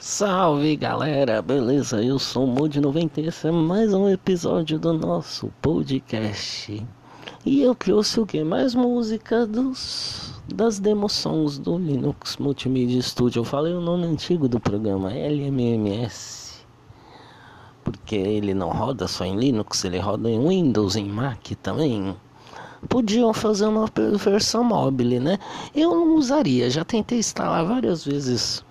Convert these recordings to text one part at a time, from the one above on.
Salve galera, beleza? Eu sou o Mood90 e esse é mais um episódio do nosso podcast. E eu trouxe o que? Mais música dos das demosons do Linux Multimedia Studio. Eu falei o nome antigo do programa, LMMS. Porque ele não roda só em Linux, ele roda em Windows, em Mac também. Podiam fazer uma versão mobile, né? Eu não usaria, já tentei instalar várias vezes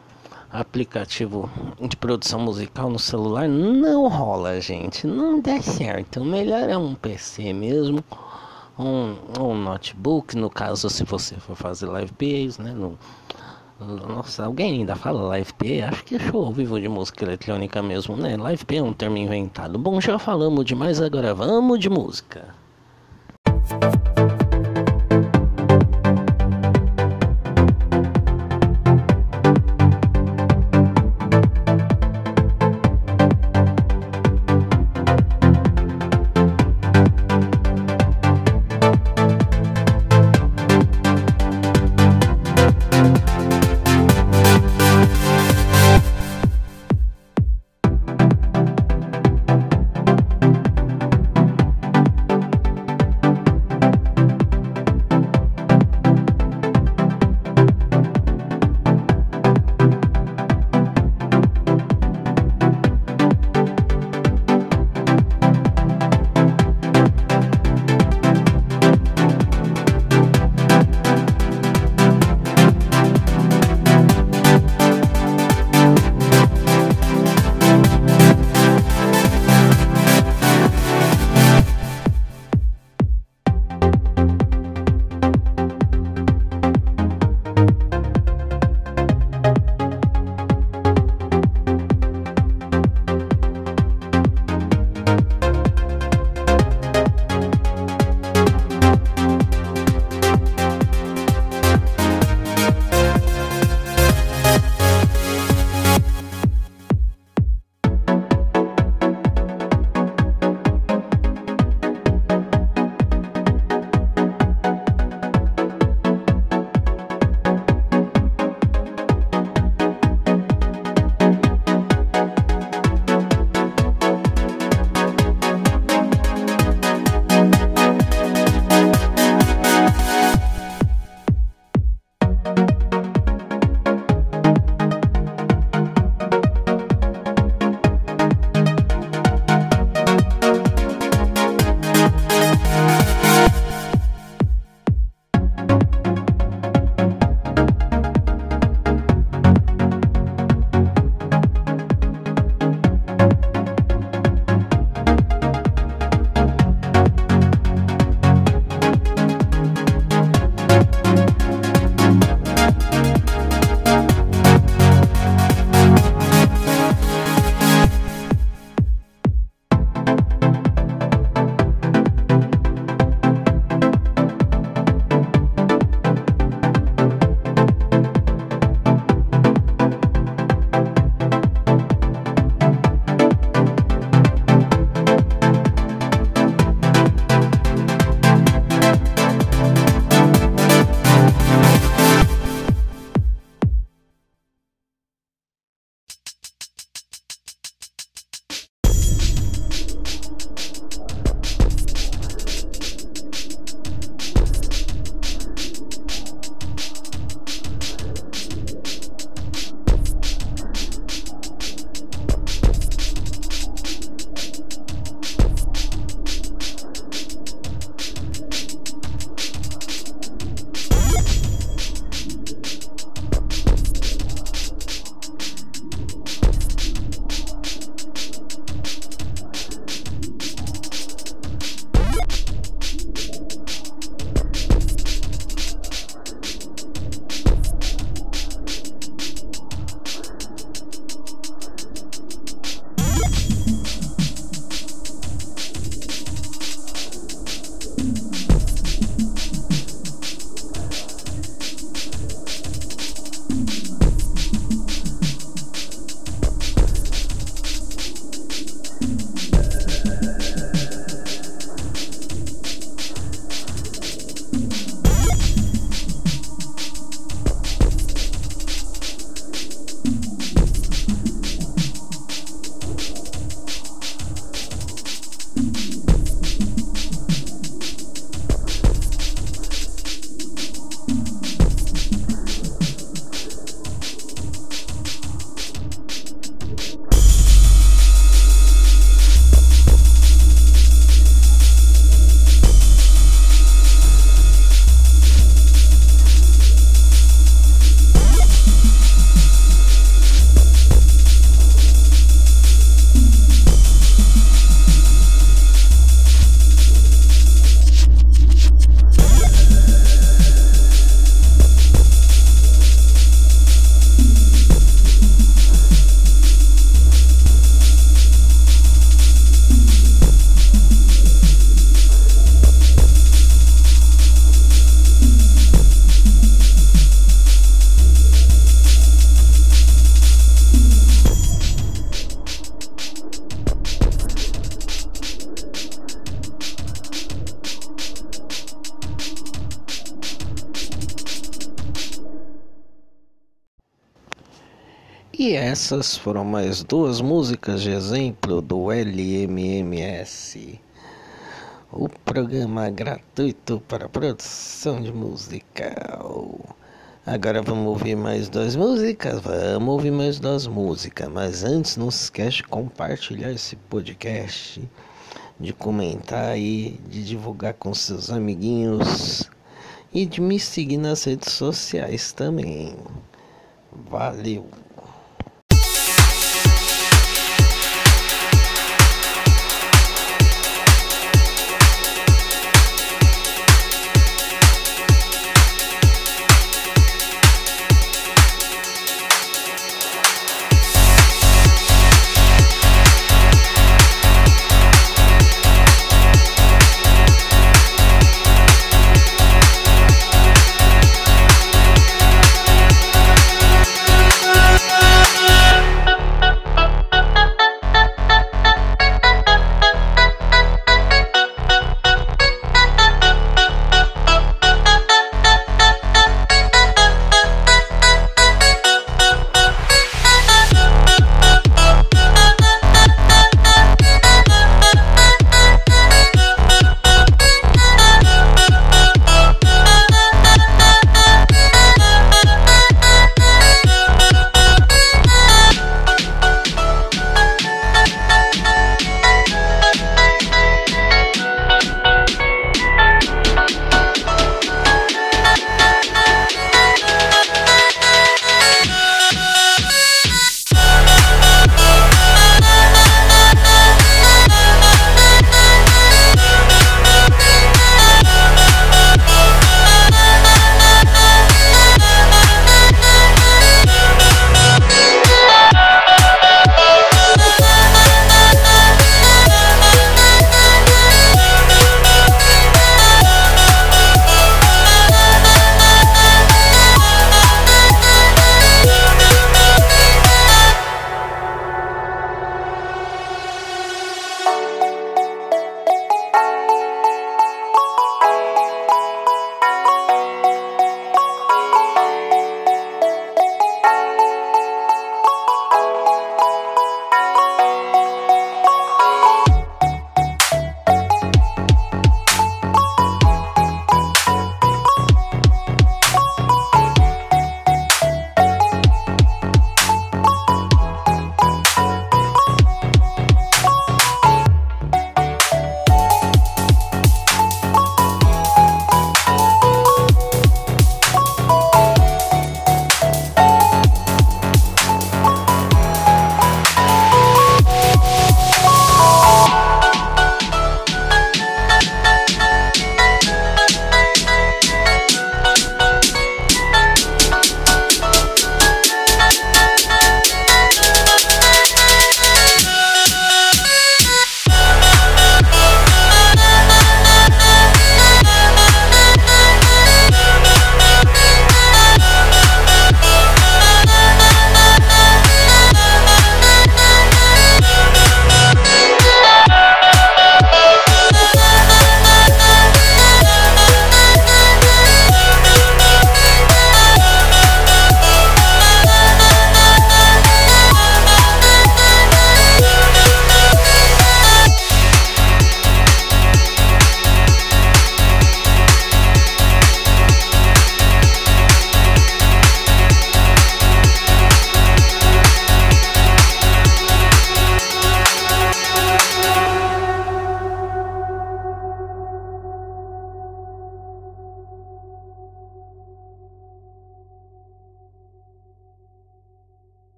aplicativo de produção musical no celular não rola, gente. Não dá certo. O melhor é um PC mesmo, um, um notebook, no caso se você for fazer live PAs, né? No, nossa, alguém ainda fala live PA? Acho que é show ao vivo de música eletrônica mesmo, né? Live PA é um termo inventado. Bom, já falamos demais, agora vamos de música. E essas foram mais duas músicas de exemplo do LMMS, o programa gratuito para produção de musical. Agora vamos ouvir mais duas músicas? Vamos ouvir mais duas músicas, mas antes não se esquece de compartilhar esse podcast, de comentar aí, de divulgar com seus amiguinhos e de me seguir nas redes sociais também. Valeu!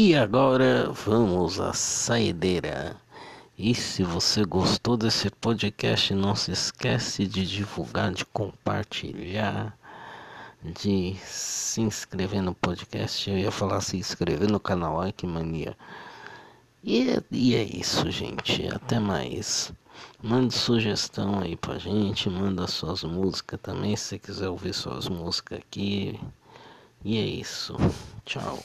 E agora vamos à saideira. E se você gostou desse podcast, não se esquece de divulgar, de compartilhar, de se inscrever no podcast. Eu ia falar se inscrever no canal, ai que mania. E e é isso, gente. Até mais. Mande sugestão aí pra gente, manda suas músicas também, se quiser ouvir suas músicas aqui. E é isso. Tchau.